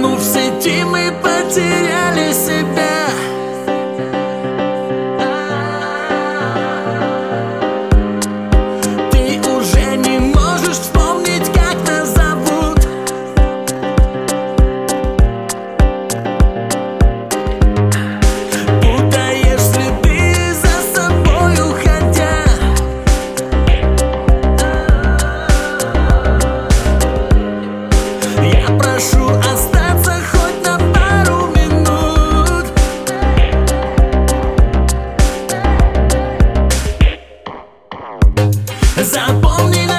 Ну в сети мы Запомни навсегда,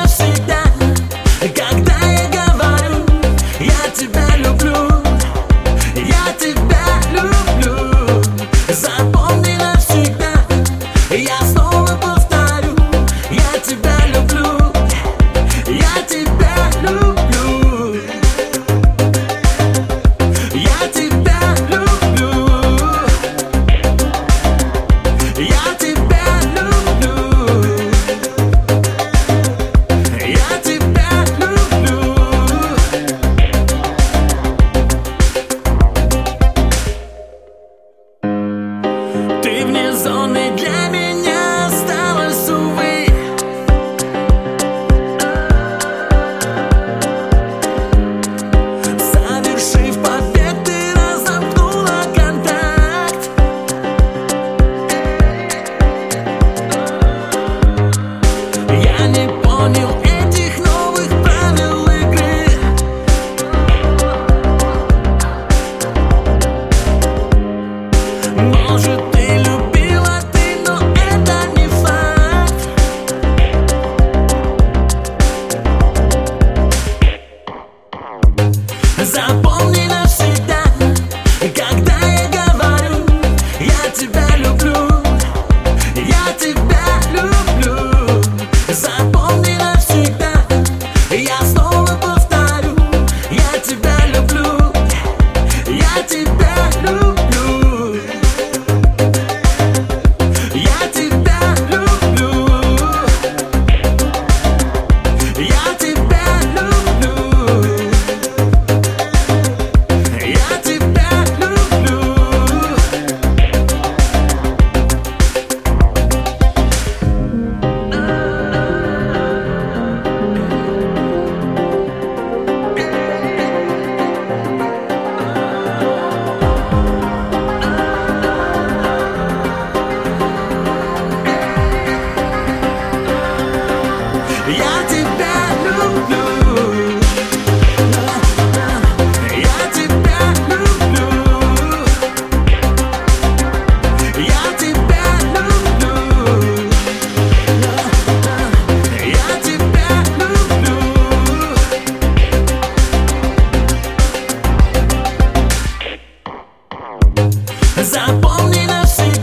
Запомни навсегда